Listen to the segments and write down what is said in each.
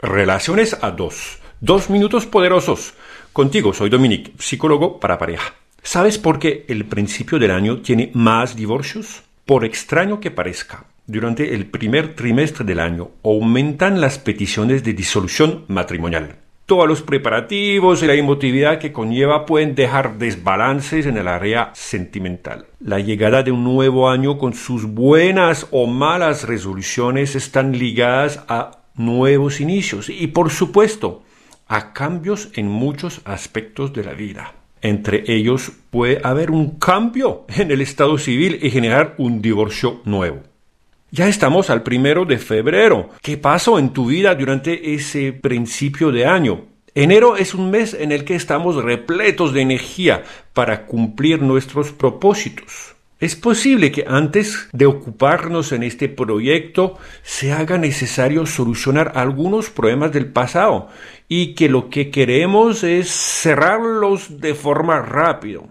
Relaciones a dos. Dos minutos poderosos. Contigo soy Dominic, psicólogo para pareja. ¿Sabes por qué el principio del año tiene más divorcios? Por extraño que parezca, durante el primer trimestre del año aumentan las peticiones de disolución matrimonial. Todos los preparativos y la emotividad que conlleva pueden dejar desbalances en el área sentimental. La llegada de un nuevo año con sus buenas o malas resoluciones están ligadas a nuevos inicios y por supuesto a cambios en muchos aspectos de la vida. Entre ellos puede haber un cambio en el estado civil y generar un divorcio nuevo. Ya estamos al primero de febrero. ¿Qué pasó en tu vida durante ese principio de año? Enero es un mes en el que estamos repletos de energía para cumplir nuestros propósitos. Es posible que antes de ocuparnos en este proyecto se haga necesario solucionar algunos problemas del pasado y que lo que queremos es cerrarlos de forma rápida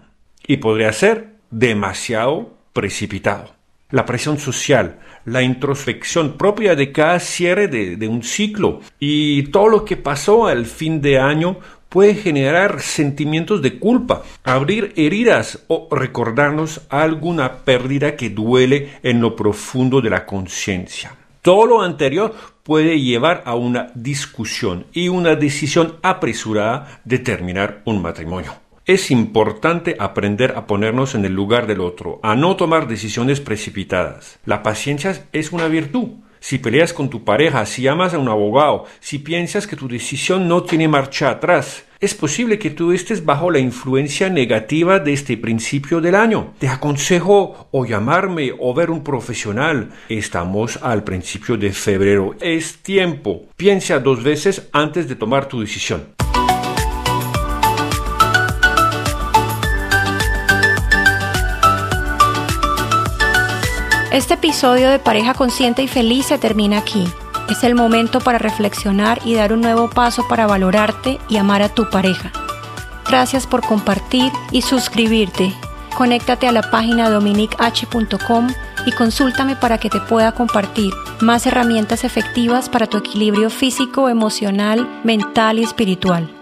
y podría ser demasiado precipitado. La presión social, la introspección propia de cada cierre de, un ciclo y todo lo que pasó al fin de año puede generar sentimientos de culpa, abrir heridas o recordarnos alguna pérdida que duele en lo profundo de la conciencia. Todo lo anterior puede llevar a una discusión y una decisión apresurada de terminar un matrimonio. Es importante aprender a ponernos en el lugar del otro, a no tomar decisiones precipitadas. La paciencia es una virtud. Si peleas con tu pareja, si amas a un abogado, si piensas que tu decisión no tiene marcha atrás, es posible que tú estés bajo la influencia negativa de este principio del año. Te aconsejo o llamarme o ver un profesional. Estamos al principio de febrero. Es tiempo. Piensa dos veces antes de tomar tu decisión. Este episodio de Pareja Consciente y Feliz se termina aquí. Es el momento para reflexionar y dar un nuevo paso para valorarte y amar a tu pareja. Gracias por compartir y suscribirte. Conéctate a la página dominich.com y consúltame para que te pueda compartir más herramientas efectivas para tu equilibrio físico, emocional, mental y espiritual.